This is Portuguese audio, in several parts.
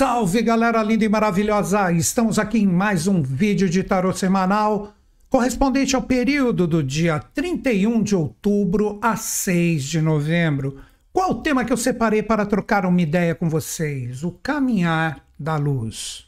Salve galera linda e maravilhosa! Estamos aqui em mais um vídeo de tarot semanal correspondente ao período do dia 31 de outubro a 6 de novembro. Qual o tema que eu separei para trocar uma ideia com vocês? O caminhar da luz.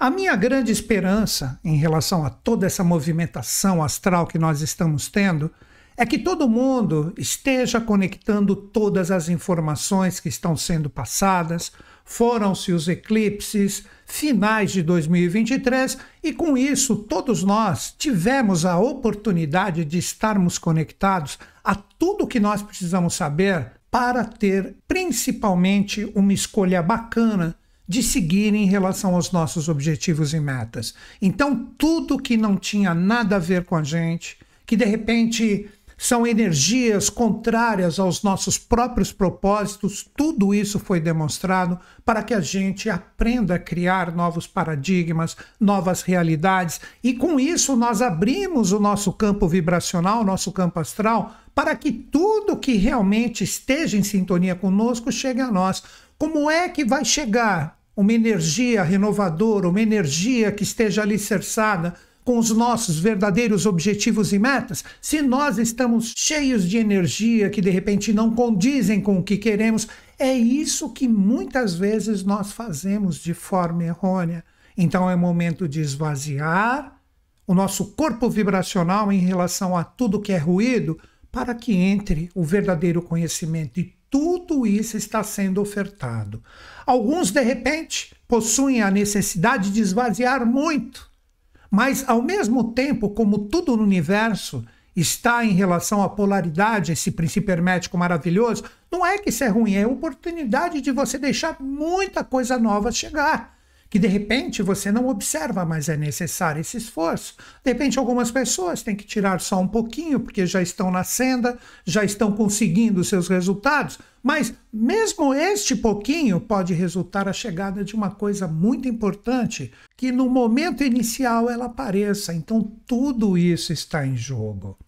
A minha grande esperança em relação a toda essa movimentação astral que nós estamos tendo é que todo mundo esteja conectando todas as informações que estão sendo passadas. Foram-se os eclipses finais de 2023 e com isso todos nós tivemos a oportunidade de estarmos conectados a tudo que nós precisamos saber para ter principalmente uma escolha bacana de seguir em relação aos nossos objetivos e metas. Então, tudo que não tinha nada a ver com a gente, que de repente são energias contrárias aos nossos próprios propósitos, tudo isso foi demonstrado para que a gente aprenda a criar novos paradigmas, novas realidades, e com isso nós abrimos o nosso campo vibracional, nosso campo astral, para que tudo que realmente esteja em sintonia conosco chegue a nós. Como é que vai chegar uma energia renovadora, uma energia que esteja alicerçada? Com os nossos verdadeiros objetivos e metas, se nós estamos cheios de energia que de repente não condizem com o que queremos, é isso que muitas vezes nós fazemos de forma errônea. Então é momento de esvaziar o nosso corpo vibracional em relação a tudo que é ruído para que entre o verdadeiro conhecimento e tudo isso está sendo ofertado. Alguns, de repente, possuem a necessidade de esvaziar muito mas, ao mesmo tempo, como tudo no universo está em relação à polaridade, esse princípio hermético maravilhoso, não é que isso é ruim, é oportunidade de você deixar muita coisa nova chegar que de repente você não observa, mas é necessário esse esforço. De repente, algumas pessoas têm que tirar só um pouquinho, porque já estão na senda, já estão conseguindo seus resultados, mas mesmo este pouquinho pode resultar a chegada de uma coisa muito importante, que no momento inicial ela apareça. Então, tudo isso está em jogo.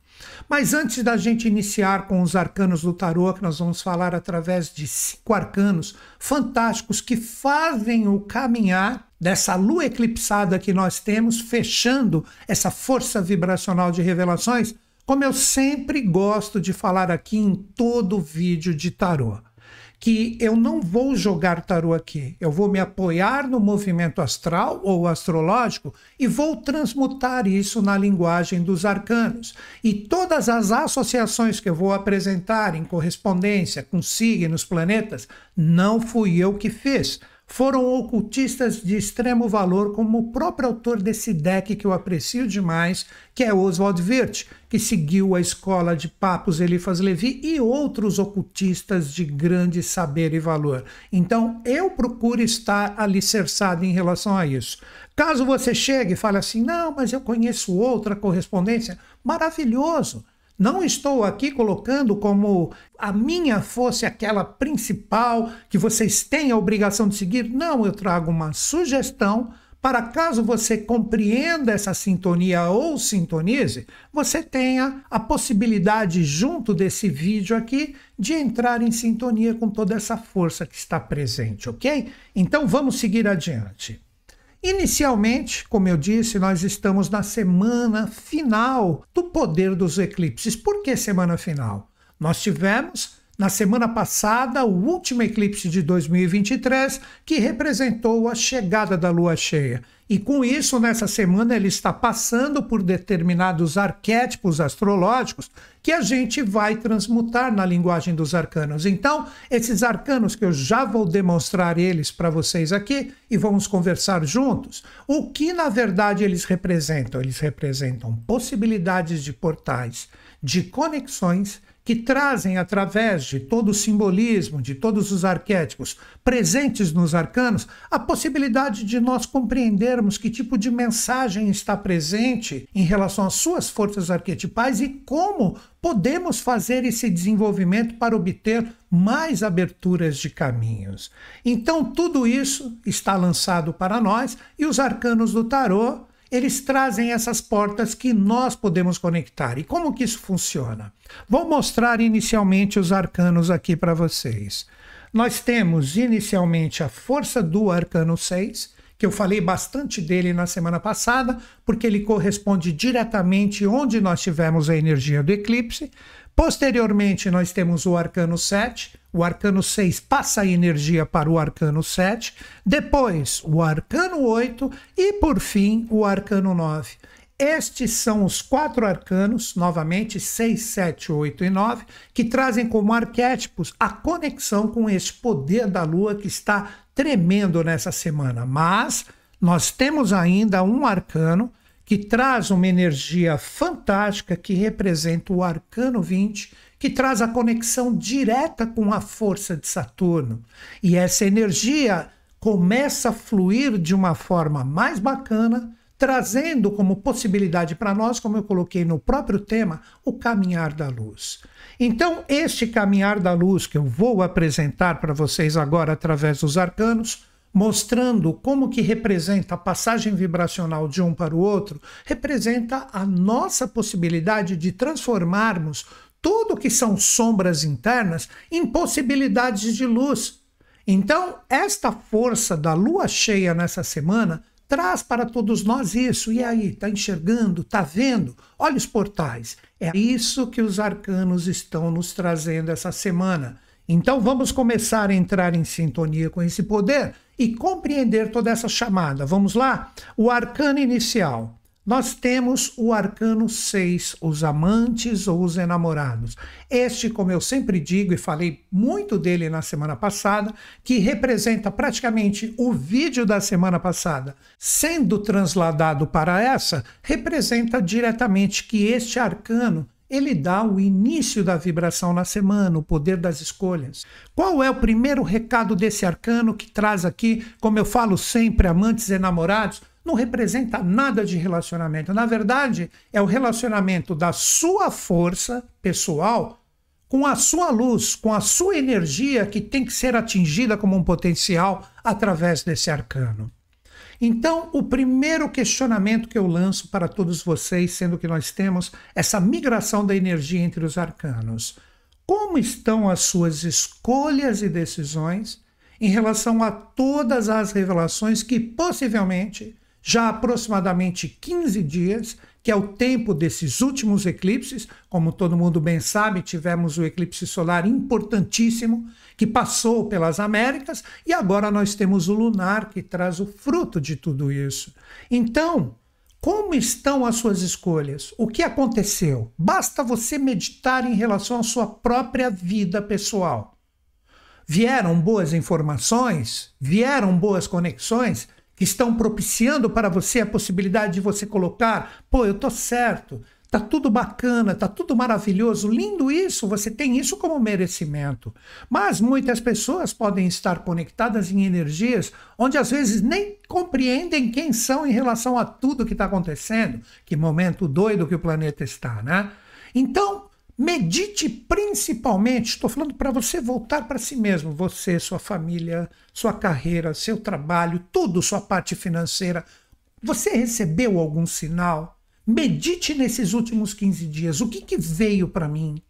Mas antes da gente iniciar com os arcanos do tarô, que nós vamos falar através de cinco arcanos fantásticos que fazem o caminhar dessa lua eclipsada que nós temos, fechando essa força vibracional de revelações, como eu sempre gosto de falar aqui em todo vídeo de tarô que eu não vou jogar tarô aqui, eu vou me apoiar no movimento astral ou astrológico e vou transmutar isso na linguagem dos arcanos. E todas as associações que eu vou apresentar em correspondência com signos, planetas, não fui eu que fiz foram ocultistas de extremo valor, como o próprio autor desse deck que eu aprecio demais, que é Oswald Wirth, que seguiu a escola de Papos Elifas Levi e outros ocultistas de grande saber e valor. Então, eu procuro estar alicerçado em relação a isso. Caso você chegue e fale assim, não, mas eu conheço outra correspondência, maravilhoso. Não estou aqui colocando como a minha fosse aquela principal que vocês têm a obrigação de seguir. Não, eu trago uma sugestão para caso você compreenda essa sintonia ou sintonize, você tenha a possibilidade, junto desse vídeo aqui, de entrar em sintonia com toda essa força que está presente, ok? Então vamos seguir adiante. Inicialmente, como eu disse, nós estamos na semana final do poder dos eclipses. Por que semana final? Nós tivemos na semana passada o último eclipse de 2023, que representou a chegada da lua cheia. E com isso, nessa semana, ele está passando por determinados arquétipos astrológicos que a gente vai transmutar na linguagem dos arcanos. Então, esses arcanos que eu já vou demonstrar eles para vocês aqui e vamos conversar juntos. O que na verdade eles representam? Eles representam possibilidades de portais, de conexões que trazem, através de todo o simbolismo, de todos os arquétipos presentes nos arcanos, a possibilidade de nós compreendermos que tipo de mensagem está presente em relação às suas forças arquetipais e como podemos fazer esse desenvolvimento para obter mais aberturas de caminhos. Então, tudo isso está lançado para nós e os arcanos do tarô eles trazem essas portas que nós podemos conectar. E como que isso funciona? Vou mostrar inicialmente os arcanos aqui para vocês. nós temos inicialmente a força do arcano 6, que eu falei bastante dele na semana passada, porque ele corresponde diretamente onde nós tivemos a energia do eclipse. Posteriormente, nós temos o arcano 7, o arcano 6 passa a energia para o arcano 7, depois o arcano 8 e, por fim, o arcano 9. Estes são os quatro arcanos, novamente 6, 7, 8 e 9, que trazem como arquétipos a conexão com este poder da lua que está tremendo nessa semana. Mas nós temos ainda um arcano que traz uma energia fantástica que representa o arcano 20, que traz a conexão direta com a força de Saturno. E essa energia começa a fluir de uma forma mais bacana trazendo como possibilidade para nós, como eu coloquei no próprio tema, o caminhar da luz. Então, este caminhar da luz que eu vou apresentar para vocês agora através dos arcanos, mostrando como que representa a passagem vibracional de um para o outro, representa a nossa possibilidade de transformarmos tudo que são sombras internas em possibilidades de luz. Então, esta força da lua cheia nessa semana traz para todos nós isso. E aí, está enxergando, está vendo? Olha os portais. É isso que os arcanos estão nos trazendo essa semana. Então vamos começar a entrar em sintonia com esse poder e compreender toda essa chamada. Vamos lá? O arcano inicial nós temos o arcano 6, os amantes ou os enamorados. Este, como eu sempre digo e falei muito dele na semana passada, que representa praticamente o vídeo da semana passada, sendo transladado para essa, representa diretamente que este arcano ele dá o início da vibração na semana, o poder das escolhas. Qual é o primeiro recado desse arcano que traz aqui, como eu falo sempre, amantes e namorados? Não representa nada de relacionamento. Na verdade, é o relacionamento da sua força pessoal com a sua luz, com a sua energia que tem que ser atingida como um potencial através desse arcano. Então, o primeiro questionamento que eu lanço para todos vocês, sendo que nós temos essa migração da energia entre os arcanos, como estão as suas escolhas e decisões em relação a todas as revelações que possivelmente já há aproximadamente 15 dias, que é o tempo desses últimos eclipses. Como todo mundo bem sabe, tivemos o eclipse solar importantíssimo que passou pelas Américas e agora nós temos o lunar que traz o fruto de tudo isso. Então, como estão as suas escolhas? O que aconteceu? Basta você meditar em relação à sua própria vida pessoal. Vieram boas informações? Vieram boas conexões? Que estão propiciando para você a possibilidade de você colocar, pô, eu tô certo, tá tudo bacana, tá tudo maravilhoso, lindo isso, você tem isso como merecimento. Mas muitas pessoas podem estar conectadas em energias onde às vezes nem compreendem quem são em relação a tudo que está acontecendo, que momento doido que o planeta está, né? Então, Medite principalmente, estou falando para você voltar para si mesmo, você, sua família, sua carreira, seu trabalho, tudo, sua parte financeira. Você recebeu algum sinal? Medite nesses últimos 15 dias, o que, que veio para mim?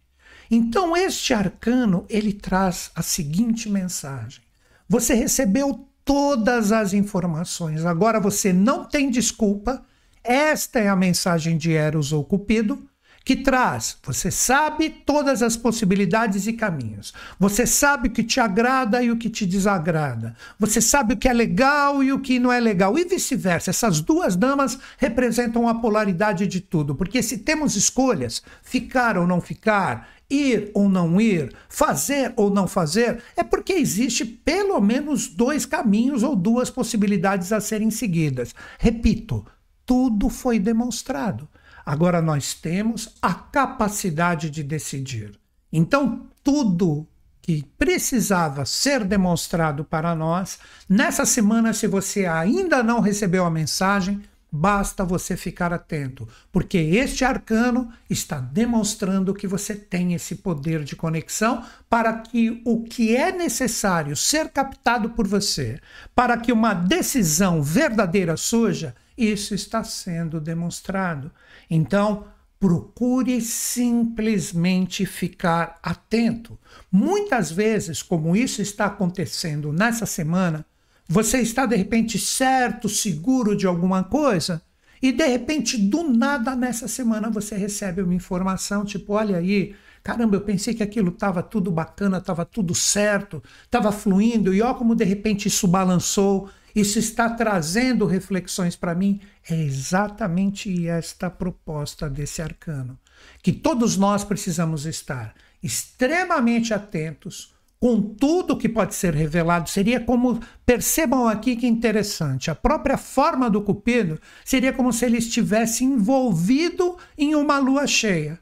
Então, este arcano, ele traz a seguinte mensagem. Você recebeu todas as informações, agora você não tem desculpa. Esta é a mensagem de Eros ou Cupido que traz, você sabe todas as possibilidades e caminhos. Você sabe o que te agrada e o que te desagrada. Você sabe o que é legal e o que não é legal. E vice-versa. Essas duas damas representam a polaridade de tudo. Porque se temos escolhas, ficar ou não ficar, ir ou não ir, fazer ou não fazer, é porque existe pelo menos dois caminhos ou duas possibilidades a serem seguidas. Repito, tudo foi demonstrado. Agora nós temos a capacidade de decidir. Então, tudo que precisava ser demonstrado para nós, nessa semana, se você ainda não recebeu a mensagem, basta você ficar atento, porque este arcano está demonstrando que você tem esse poder de conexão para que o que é necessário ser captado por você, para que uma decisão verdadeira surja, isso está sendo demonstrado. Então, procure simplesmente ficar atento. Muitas vezes, como isso está acontecendo nessa semana, você está de repente certo, seguro de alguma coisa, e de repente, do nada, nessa semana, você recebe uma informação tipo: olha aí, caramba, eu pensei que aquilo estava tudo bacana, estava tudo certo, estava fluindo, e ó, como de repente isso balançou, isso está trazendo reflexões para mim. É exatamente esta proposta desse arcano. Que todos nós precisamos estar extremamente atentos com tudo que pode ser revelado, seria como, percebam aqui que interessante, a própria forma do cupido seria como se ele estivesse envolvido em uma lua cheia.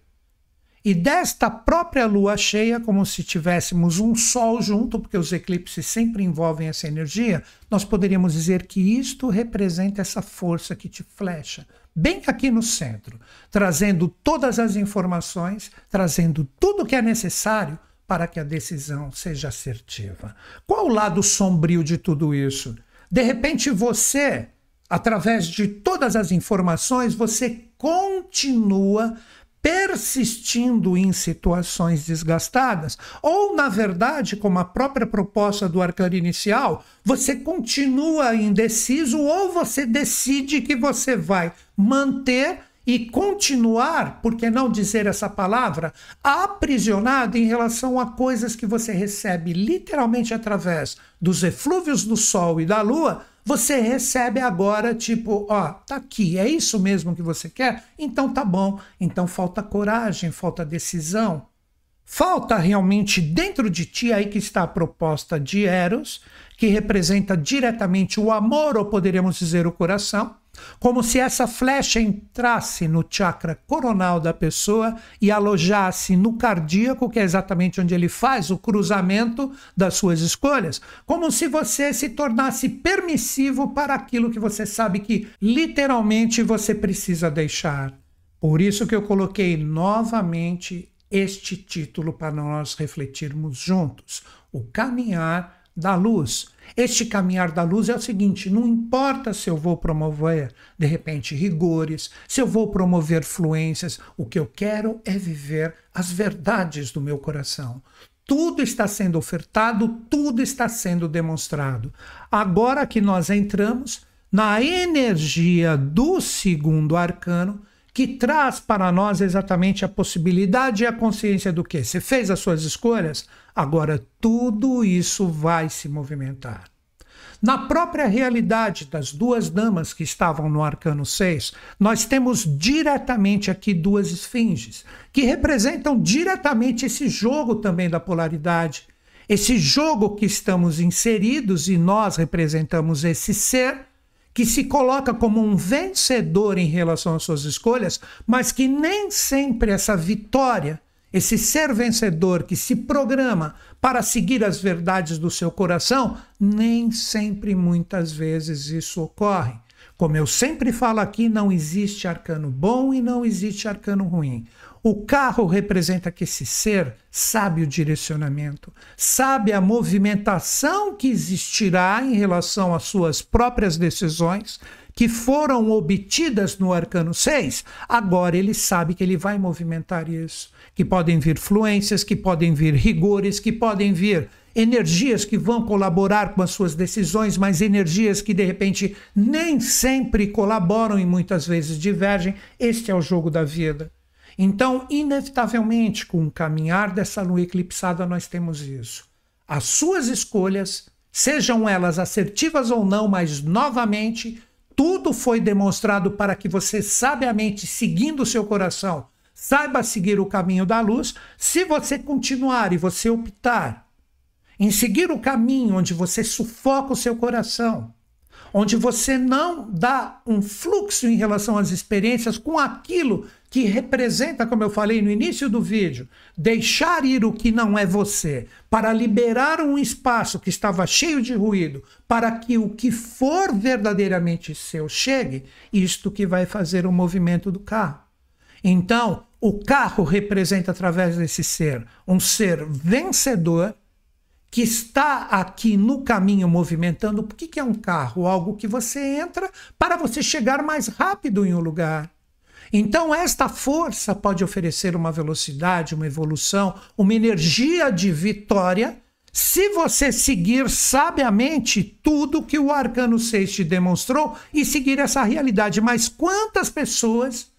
E desta própria lua cheia, como se tivéssemos um sol junto, porque os eclipses sempre envolvem essa energia, nós poderíamos dizer que isto representa essa força que te flecha, bem aqui no centro, trazendo todas as informações, trazendo tudo que é necessário para que a decisão seja assertiva. Qual o lado sombrio de tudo isso? De repente você, através de todas as informações, você continua persistindo em situações desgastadas, ou na verdade, como a própria proposta do arcano inicial, você continua indeciso ou você decide que você vai manter e continuar, por que não dizer essa palavra, aprisionado em relação a coisas que você recebe literalmente através dos eflúvios do Sol e da Lua, você recebe agora, tipo, ó, tá aqui, é isso mesmo que você quer? Então tá bom. Então falta coragem, falta decisão. Falta realmente dentro de ti aí que está a proposta de Eros, que representa diretamente o amor, ou poderíamos dizer o coração como se essa flecha entrasse no chakra coronal da pessoa e alojasse no cardíaco, que é exatamente onde ele faz o cruzamento das suas escolhas, como se você se tornasse permissivo para aquilo que você sabe que literalmente você precisa deixar. Por isso que eu coloquei novamente este título para nós refletirmos juntos: o caminhar da luz. Este caminhar da luz é o seguinte: não importa se eu vou promover, de repente, rigores, se eu vou promover fluências, o que eu quero é viver as verdades do meu coração. Tudo está sendo ofertado, tudo está sendo demonstrado. Agora que nós entramos na energia do segundo arcano, que traz para nós exatamente a possibilidade e a consciência do que? Você fez as suas escolhas? Agora tudo isso vai se movimentar. Na própria realidade das duas damas que estavam no arcano 6, nós temos diretamente aqui duas esfinges, que representam diretamente esse jogo também da polaridade. Esse jogo que estamos inseridos e nós representamos esse ser que se coloca como um vencedor em relação às suas escolhas, mas que nem sempre essa vitória, esse ser vencedor que se programa para seguir as verdades do seu coração, nem sempre, muitas vezes, isso ocorre. Como eu sempre falo aqui, não existe arcano bom e não existe arcano ruim. O carro representa que esse ser sabe o direcionamento, sabe a movimentação que existirá em relação às suas próprias decisões, que foram obtidas no arcano 6. Agora ele sabe que ele vai movimentar isso, que podem vir fluências, que podem vir rigores, que podem vir energias que vão colaborar com as suas decisões, mas energias que de repente nem sempre colaboram e muitas vezes divergem. Este é o jogo da vida. Então, inevitavelmente, com o caminhar dessa lua eclipsada, nós temos isso. As suas escolhas, sejam elas assertivas ou não, mas novamente, tudo foi demonstrado para que você, sabiamente, seguindo o seu coração, saiba seguir o caminho da luz. Se você continuar e você optar em seguir o caminho onde você sufoca o seu coração, onde você não dá um fluxo em relação às experiências com aquilo que representa, como eu falei no início do vídeo, deixar ir o que não é você, para liberar um espaço que estava cheio de ruído, para que o que for verdadeiramente seu chegue, isto que vai fazer o movimento do carro. Então, o carro representa através desse ser um ser vencedor que está aqui no caminho movimentando. O que é um carro? Algo que você entra para você chegar mais rápido em um lugar. Então, esta força pode oferecer uma velocidade, uma evolução, uma energia de vitória, se você seguir sabiamente tudo que o Arcano 6 te demonstrou e seguir essa realidade. Mas quantas pessoas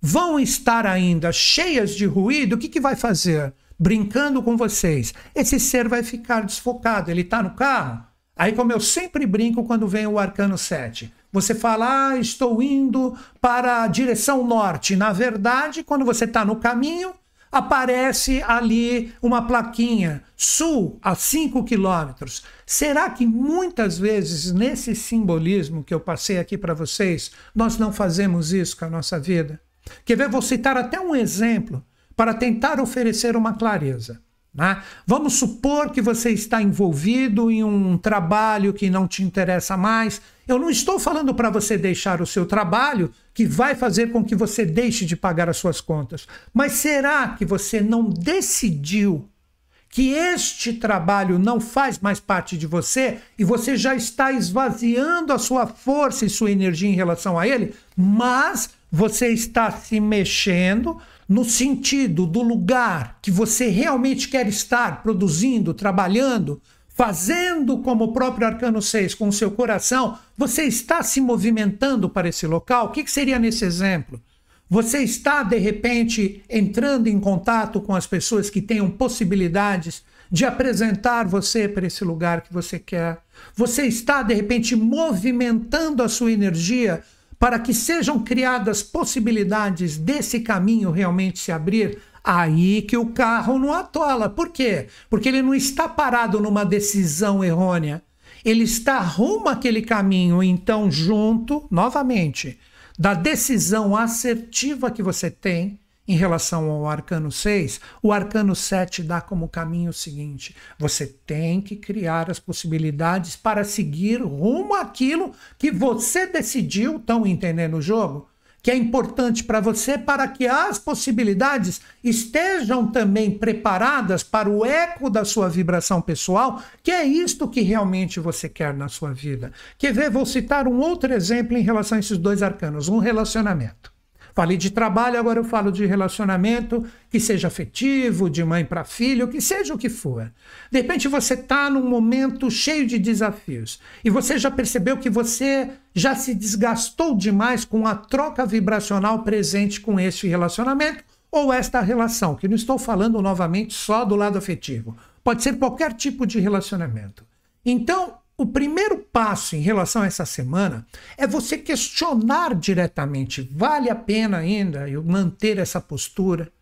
vão estar ainda cheias de ruído? O que, que vai fazer? Brincando com vocês. Esse ser vai ficar desfocado. Ele está no carro? Aí, como eu sempre brinco quando vem o Arcano 7, você fala, ah, estou indo para a direção norte. Na verdade, quando você está no caminho, aparece ali uma plaquinha, sul a 5 quilômetros. Será que muitas vezes, nesse simbolismo que eu passei aqui para vocês, nós não fazemos isso com a nossa vida? Quer ver? Vou citar até um exemplo para tentar oferecer uma clareza. Né? Vamos supor que você está envolvido em um trabalho que não te interessa mais. Eu não estou falando para você deixar o seu trabalho, que vai fazer com que você deixe de pagar as suas contas. Mas será que você não decidiu que este trabalho não faz mais parte de você e você já está esvaziando a sua força e sua energia em relação a ele, mas você está se mexendo no sentido do lugar que você realmente quer estar produzindo, trabalhando, fazendo como o próprio Arcano 6 com o seu coração, você está se movimentando para esse local? O que, seria nesse exemplo? Você está, de repente, entrando em contato com as pessoas que tenham possibilidades de apresentar você para esse lugar que você quer. Você está, de repente, movimentando a sua energia para que sejam criadas possibilidades desse caminho realmente se abrir, aí que o carro não atola. Por quê? Porque ele não está parado numa decisão errônea. Ele está rumo àquele caminho, então, junto, novamente, da decisão assertiva que você tem em relação ao arcano 6, o arcano 7 dá como caminho o seguinte: você tem que criar as possibilidades para seguir rumo àquilo que você decidiu, estão entendendo o jogo? Que é importante para você para que as possibilidades estejam também preparadas para o eco da sua vibração pessoal, que é isto que realmente você quer na sua vida. Quer ver? Vou citar um outro exemplo em relação a esses dois arcanos: um relacionamento. Falei de trabalho, agora eu falo de relacionamento que seja afetivo, de mãe para filho, que seja o que for. De repente você está num momento cheio de desafios e você já percebeu que você já se desgastou demais com a troca vibracional presente com este relacionamento ou esta relação, que não estou falando novamente só do lado afetivo. Pode ser qualquer tipo de relacionamento. Então, o primeiro passo em relação a essa semana é você questionar diretamente: vale a pena ainda eu manter essa postura?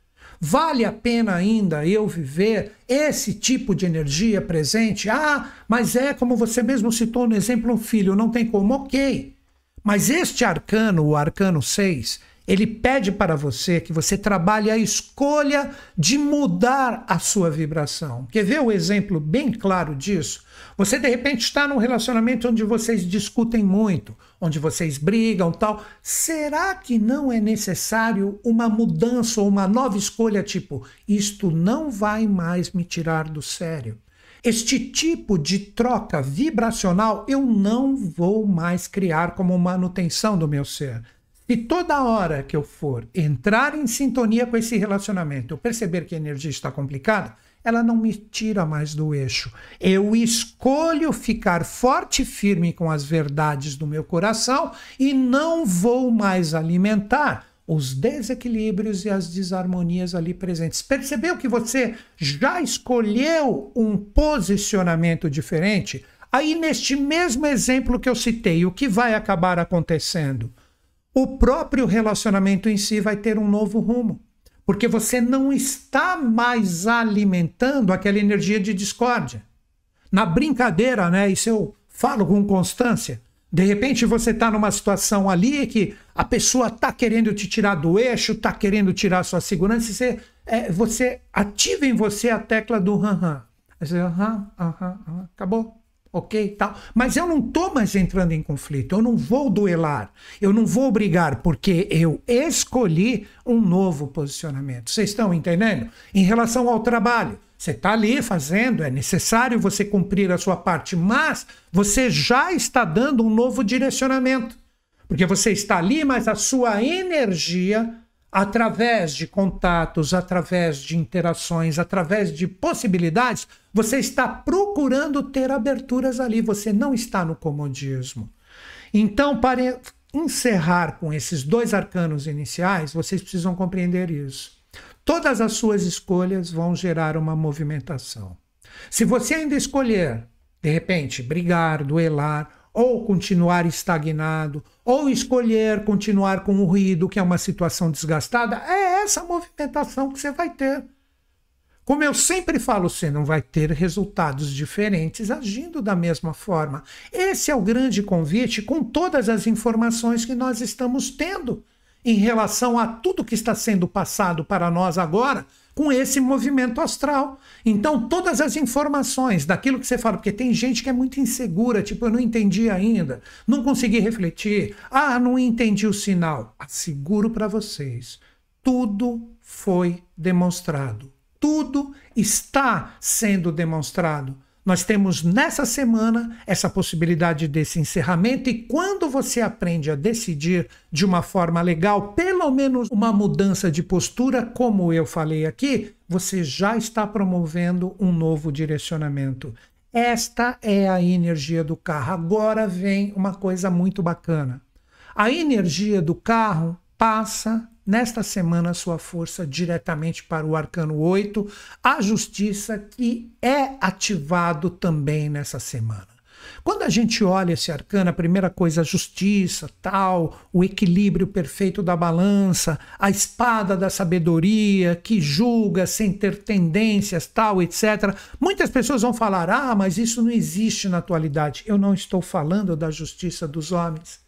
Vale a pena ainda eu viver esse tipo de energia presente? Ah, mas é como você mesmo citou no exemplo, um filho, não tem como, ok. Mas este arcano, o arcano 6, ele pede para você que você trabalhe a escolha de mudar a sua vibração. Quer ver o exemplo bem claro disso? Você de repente está num relacionamento onde vocês discutem muito, onde vocês brigam, tal. Será que não é necessário uma mudança ou uma nova escolha tipo, isto não vai mais me tirar do sério? Este tipo de troca vibracional eu não vou mais criar como manutenção do meu ser. Se toda hora que eu for entrar em sintonia com esse relacionamento, eu perceber que a energia está complicada, ela não me tira mais do eixo. Eu escolho ficar forte e firme com as verdades do meu coração e não vou mais alimentar os desequilíbrios e as desarmonias ali presentes. Percebeu que você já escolheu um posicionamento diferente? Aí, neste mesmo exemplo que eu citei, o que vai acabar acontecendo? O próprio relacionamento em si vai ter um novo rumo. Porque você não está mais alimentando aquela energia de discórdia. Na brincadeira, né? Isso eu falo com constância. De repente você está numa situação ali que a pessoa está querendo te tirar do eixo, está querendo tirar sua segurança, e você, é, você ativa em você a tecla do aham. Aham, aham, aham, acabou ok? Tal. Mas eu não estou mais entrando em conflito, eu não vou duelar, eu não vou brigar, porque eu escolhi um novo posicionamento. Vocês estão entendendo? Em relação ao trabalho, você está ali fazendo, é necessário você cumprir a sua parte, mas você já está dando um novo direcionamento. Porque você está ali, mas a sua energia, através de contatos, através de interações, através de possibilidades, você está procurando ter aberturas ali. Você não está no comodismo. Então, para encerrar com esses dois arcanos iniciais, vocês precisam compreender isso. Todas as suas escolhas vão gerar uma movimentação. Se você ainda escolher, de repente, brigar, duelar, ou continuar estagnado, ou escolher continuar com o ruído, que é uma situação desgastada, é essa movimentação que você vai ter. Como eu sempre falo, você não vai ter resultados diferentes agindo da mesma forma. Esse é o grande convite com todas as informações que nós estamos tendo em relação a tudo que está sendo passado para nós agora com esse movimento astral. Então, todas as informações daquilo que você fala, porque tem gente que é muito insegura, tipo, eu não entendi ainda, não consegui refletir, ah, não entendi o sinal. Asseguro para vocês, tudo foi demonstrado. Tudo está sendo demonstrado. Nós temos nessa semana essa possibilidade desse encerramento, e quando você aprende a decidir de uma forma legal, pelo menos uma mudança de postura, como eu falei aqui, você já está promovendo um novo direcionamento. Esta é a energia do carro. Agora vem uma coisa muito bacana. A energia do carro passa nesta semana sua força diretamente para o arcano 8, a justiça que é ativado também nessa semana. Quando a gente olha esse arcano, a primeira coisa, a justiça, tal, o equilíbrio perfeito da balança, a espada da sabedoria que julga sem ter tendências, tal, etc. Muitas pessoas vão falar: "Ah, mas isso não existe na atualidade". Eu não estou falando da justiça dos homens.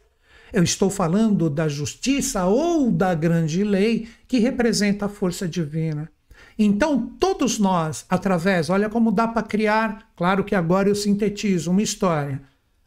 Eu estou falando da justiça ou da grande lei que representa a força divina. Então, todos nós, através, olha como dá para criar, claro que agora eu sintetizo uma história.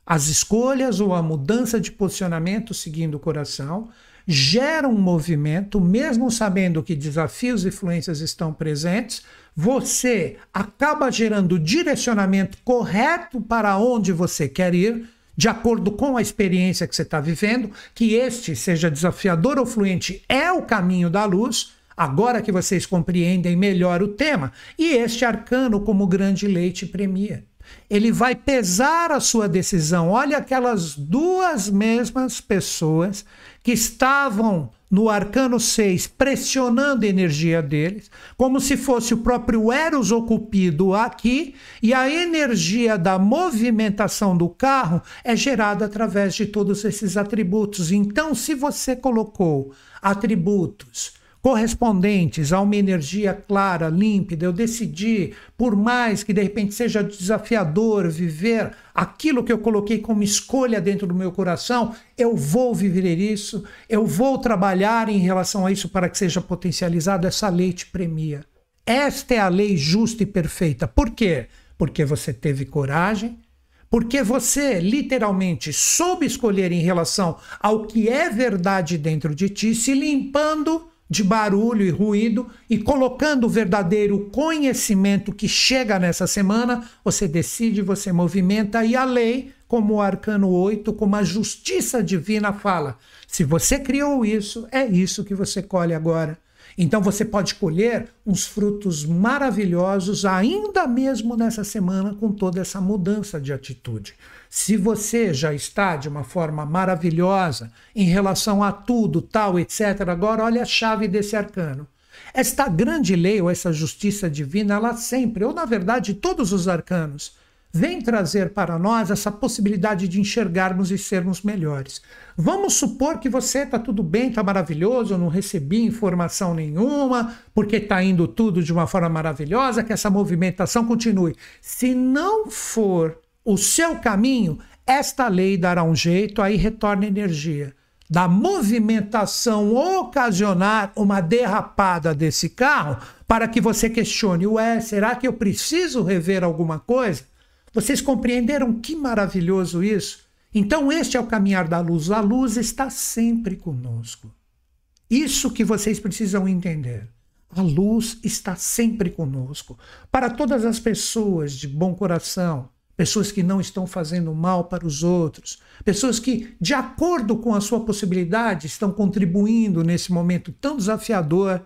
As escolhas ou a mudança de posicionamento seguindo o coração geram um movimento, mesmo sabendo que desafios e influências estão presentes, você acaba gerando o direcionamento correto para onde você quer ir de acordo com a experiência que você está vivendo, que este, seja desafiador ou fluente, é o caminho da luz, agora que vocês compreendem melhor o tema, e este arcano, como grande leite, premia. Ele vai pesar a sua decisão. Olha aquelas duas mesmas pessoas que estavam no arcano 6, pressionando a energia deles, como se fosse o próprio Eros ocupido aqui, e a energia da movimentação do carro é gerada através de todos esses atributos. Então, se você colocou atributos correspondentes a uma energia clara, límpida. Eu decidi, por mais que de repente seja desafiador viver aquilo que eu coloquei como escolha dentro do meu coração, eu vou viver isso, eu vou trabalhar em relação a isso para que seja potencializado. Essa lei te premia. Esta é a lei justa e perfeita. Por quê? Porque você teve coragem, porque você literalmente soube escolher em relação ao que é verdade dentro de ti, se limpando de barulho e ruído e colocando o verdadeiro conhecimento que chega nessa semana, você decide, você movimenta e a lei, como o arcano 8, como a justiça divina fala. Se você criou isso, é isso que você colhe agora. Então você pode colher uns frutos maravilhosos ainda mesmo nessa semana com toda essa mudança de atitude. Se você já está de uma forma maravilhosa em relação a tudo, tal, etc., agora olha a chave desse arcano. Esta grande lei ou essa justiça divina, ela sempre, ou na verdade todos os arcanos, vem trazer para nós essa possibilidade de enxergarmos e sermos melhores. Vamos supor que você está tudo bem, está maravilhoso, não recebi informação nenhuma, porque está indo tudo de uma forma maravilhosa, que essa movimentação continue. Se não for o seu caminho, esta lei dará um jeito, aí retorna energia. Da movimentação ocasionar uma derrapada desse carro para que você questione: ué, será que eu preciso rever alguma coisa? Vocês compreenderam que maravilhoso isso? Então, este é o caminhar da luz. A luz está sempre conosco. Isso que vocês precisam entender. A luz está sempre conosco. Para todas as pessoas de bom coração, pessoas que não estão fazendo mal para os outros, pessoas que, de acordo com a sua possibilidade, estão contribuindo nesse momento tão desafiador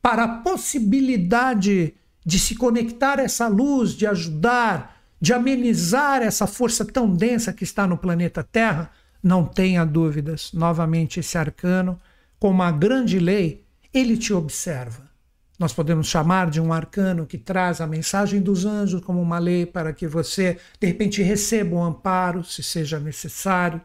para a possibilidade de se conectar a essa luz, de ajudar, de amenizar essa força tão densa que está no planeta Terra, não tenha dúvidas. Novamente, esse arcano, com uma grande lei, ele te observa. Nós podemos chamar de um arcano que traz a mensagem dos anjos como uma lei para que você, de repente, receba um amparo, se seja necessário.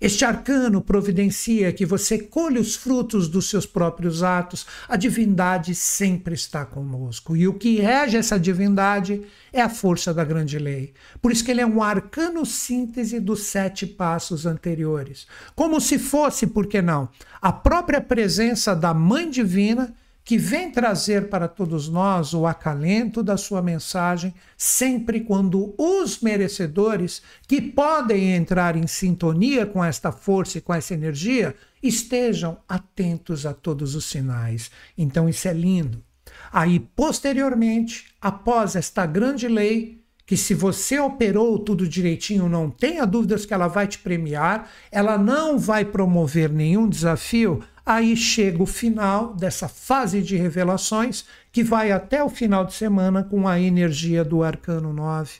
Este arcano providencia que você colhe os frutos dos seus próprios atos. A divindade sempre está conosco. E o que rege essa divindade é a força da grande lei. Por isso que ele é um arcano síntese dos sete passos anteriores. Como se fosse, por que não, a própria presença da Mãe Divina que vem trazer para todos nós o acalento da sua mensagem, sempre quando os merecedores, que podem entrar em sintonia com esta força e com essa energia, estejam atentos a todos os sinais. Então, isso é lindo. Aí, posteriormente, após esta grande lei, que se você operou tudo direitinho, não tenha dúvidas que ela vai te premiar, ela não vai promover nenhum desafio, Aí chega o final dessa fase de revelações, que vai até o final de semana com a energia do arcano 9.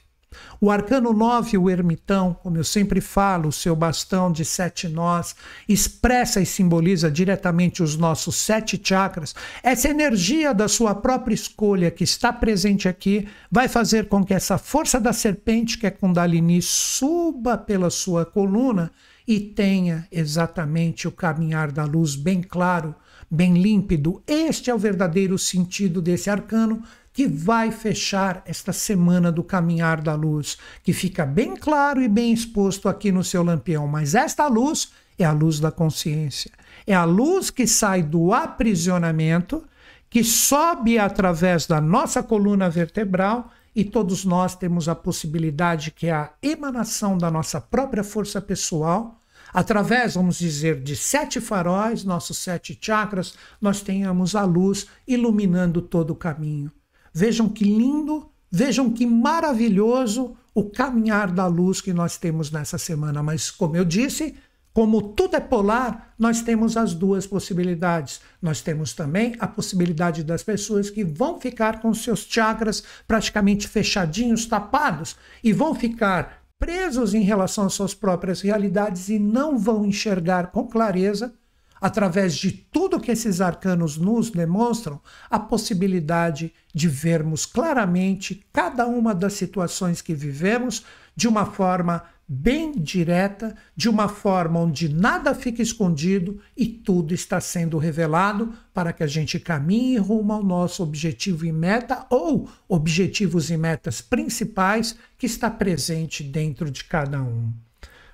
O arcano 9, o ermitão, como eu sempre falo, o seu bastão de sete nós, expressa e simboliza diretamente os nossos sete chakras. Essa energia da sua própria escolha que está presente aqui vai fazer com que essa força da serpente, que é Kundalini, suba pela sua coluna e tenha exatamente o caminhar da luz bem claro, bem límpido. Este é o verdadeiro sentido desse arcano que vai fechar esta semana do caminhar da luz, que fica bem claro e bem exposto aqui no seu lampião. Mas esta luz é a luz da consciência. É a luz que sai do aprisionamento, que sobe através da nossa coluna vertebral e todos nós temos a possibilidade que é a emanação da nossa própria força pessoal através, vamos dizer, de sete faróis, nossos sete chakras, nós tenhamos a luz iluminando todo o caminho. Vejam que lindo, vejam que maravilhoso o caminhar da luz que nós temos nessa semana. Mas, como eu disse, como tudo é polar, nós temos as duas possibilidades. Nós temos também a possibilidade das pessoas que vão ficar com seus chakras praticamente fechadinhos, tapados, e vão ficar presos em relação às suas próprias realidades e não vão enxergar com clareza, através de tudo que esses arcanos nos demonstram, a possibilidade de vermos claramente cada uma das situações que vivemos de uma forma bem direta, de uma forma onde nada fica escondido e tudo está sendo revelado para que a gente caminhe rumo ao nosso objetivo e meta ou objetivos e metas principais que está presente dentro de cada um.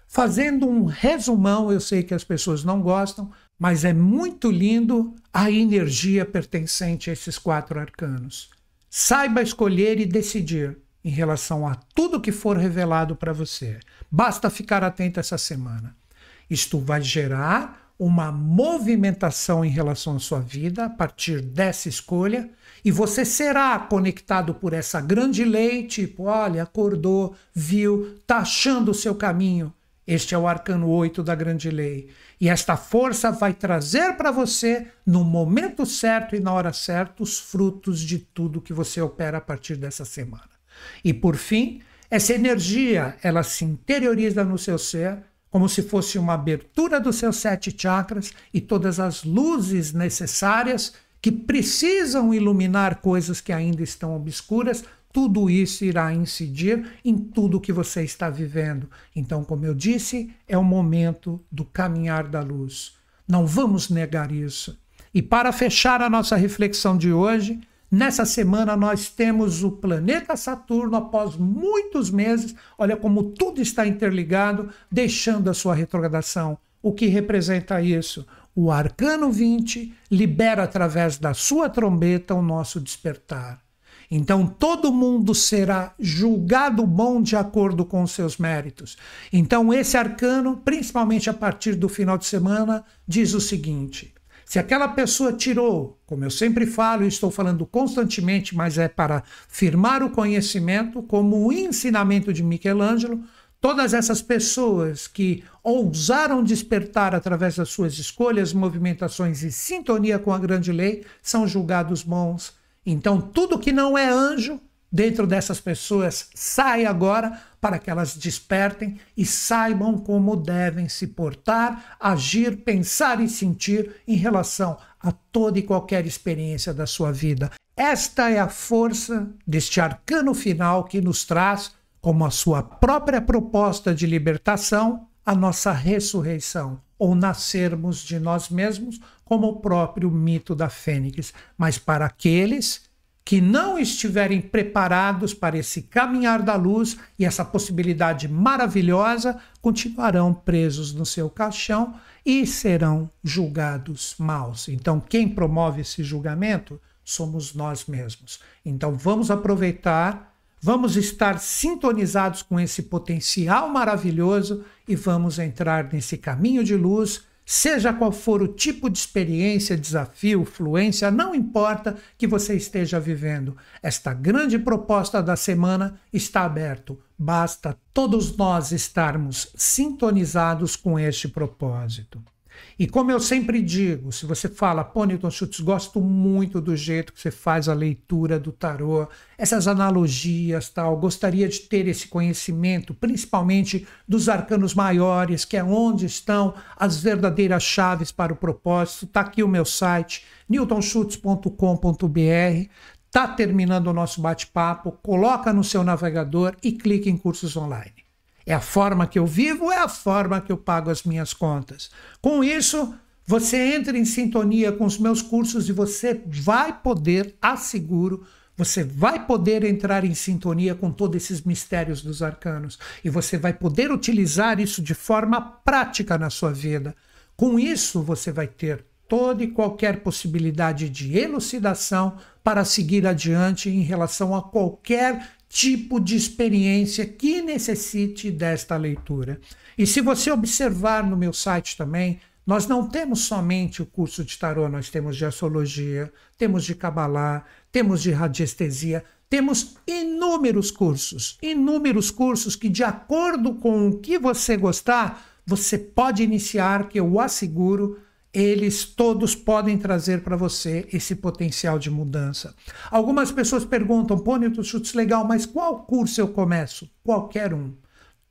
Fazendo um resumão, eu sei que as pessoas não gostam, mas é muito lindo a energia pertencente a esses quatro arcanos. Saiba escolher e decidir em relação a tudo que for revelado para você. Basta ficar atento essa semana. Isto vai gerar uma movimentação em relação à sua vida a partir dessa escolha e você será conectado por essa grande lei, tipo, olha, acordou, viu, tá achando o seu caminho. Este é o arcano 8 da grande lei. E esta força vai trazer para você, no momento certo e na hora certa, os frutos de tudo que você opera a partir dessa semana. E por fim, essa energia, ela se interioriza no seu ser, como se fosse uma abertura dos seus sete chakras e todas as luzes necessárias que precisam iluminar coisas que ainda estão obscuras, tudo isso irá incidir em tudo que você está vivendo. Então, como eu disse, é o momento do caminhar da luz. Não vamos negar isso. E para fechar a nossa reflexão de hoje, Nessa semana nós temos o planeta Saturno após muitos meses, olha como tudo está interligado, deixando a sua retrogradação. O que representa isso? O arcano 20 libera através da sua trombeta o nosso despertar. Então todo mundo será julgado bom de acordo com os seus méritos. Então esse arcano, principalmente a partir do final de semana, diz o seguinte: Se aquela pessoa tirou, como eu sempre falo e estou falando constantemente, mas é para firmar o conhecimento, como o ensinamento de Michelangelo, todas essas pessoas que ousaram despertar através das suas escolhas, movimentações e sintonia com a grande lei são julgados bons. Então, tudo que não é anjo dentro dessas pessoas sai agora para que elas despertem e saibam como devem se portar, agir, pensar e sentir em relação a toda e qualquer experiência da sua vida. Esta é a força deste arcano final que nos traz, como a sua própria proposta de libertação, a nossa ressurreição, ou nascermos de nós mesmos, como o próprio mito da Fênix. Mas para aqueles que não estiverem preparados para esse caminhar da luz e essa possibilidade maravilhosa, continuarão presos no seu caixão e serão julgados maus. Então, quem promove esse julgamento somos nós mesmos. Então, vamos aproveitar, vamos estar sintonizados com esse potencial maravilhoso e vamos entrar nesse caminho de luz Seja qual for o tipo de experiência, desafio, fluência, não importa que você esteja vivendo. Esta grande proposta da semana está aberto. Basta todos nós estarmos sintonizados com este propósito. E como eu sempre digo, se você fala, pô, Newton Schultz, gosto muito do jeito que você faz a leitura do tarô, essas analogias, tal, gostaria de ter esse conhecimento, principalmente dos arcanos maiores, que é onde estão as verdadeiras chaves para o propósito. Está aqui o meu site, newtonschutz.com.br. Está terminando o nosso bate-papo, coloca no seu navegador e clique em cursos online. É a forma que eu vivo, é a forma que eu pago as minhas contas. Com isso, você entra em sintonia com os meus cursos e você vai poder, asseguro, você vai poder entrar em sintonia com todos esses mistérios dos arcanos e você vai poder utilizar isso de forma prática na sua vida. Com isso, você vai ter toda e qualquer possibilidade de elucidação para seguir adiante em relação a qualquer tipo de experiência que necessite desta leitura. E se você observar no meu site também, nós não temos somente o curso de tarô, nós temos de astrologia, temos de cabalá, temos de radiestesia, temos inúmeros cursos, inúmeros cursos que de acordo com o que você gostar, você pode iniciar, que eu asseguro, eles todos podem trazer para você esse potencial de mudança. Algumas pessoas perguntam, pô, Newton Schultz, legal, mas qual curso eu começo? Qualquer um.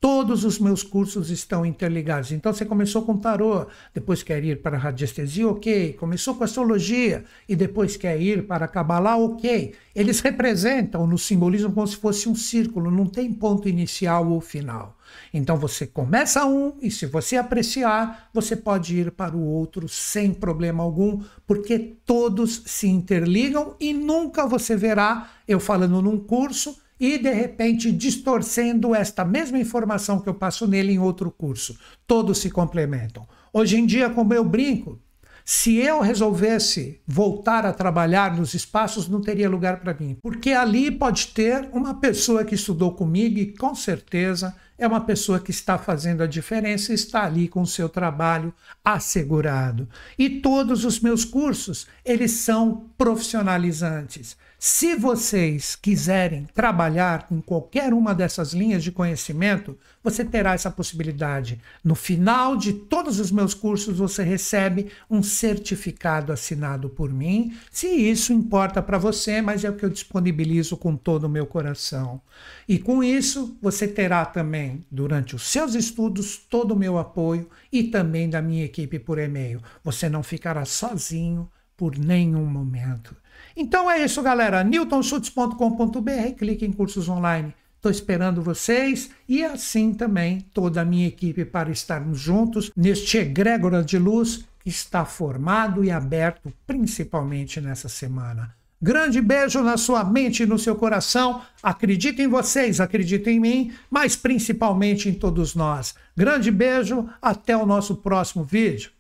Todos os meus cursos estão interligados. Então você começou com tarô, depois quer ir para radiestesia, ok. Começou com astrologia e depois quer ir para Kabbalah, ok. Eles representam no simbolismo como se fosse um círculo, não tem ponto inicial ou final. Então você começa um e se você apreciar, você pode ir para o outro sem problema algum, porque todos se interligam e nunca você verá eu falando num curso e de repente distorcendo esta mesma informação que eu passo nele em outro curso. Todos se complementam. Hoje em dia, como eu brinco, se eu resolvesse voltar a trabalhar nos espaços, não teria lugar para mim, porque ali pode ter uma pessoa que estudou comigo e com certeza é uma pessoa que está fazendo a diferença está ali com o seu trabalho assegurado. E todos os meus cursos, eles são profissionalizantes. Se vocês quiserem trabalhar com qualquer uma dessas linhas de conhecimento, você terá essa possibilidade. No final de todos os meus cursos, você recebe um certificado assinado por mim, se isso importa para você, mas é o que eu disponibilizo com todo o meu coração. E com isso, você terá também, durante os seus estudos, todo o meu apoio e também da minha equipe por e-mail. Você não ficará sozinho por nenhum momento. Então é isso, galera. newtonschutz.com.br, clique em cursos online. Estou esperando vocês e assim também toda a minha equipe para estarmos juntos neste egrégora de luz que está formado e aberto principalmente nessa semana. Grande beijo na sua mente e no seu coração. Acredito em vocês, acredito em mim, mas principalmente em todos nós. Grande beijo, até o nosso próximo vídeo.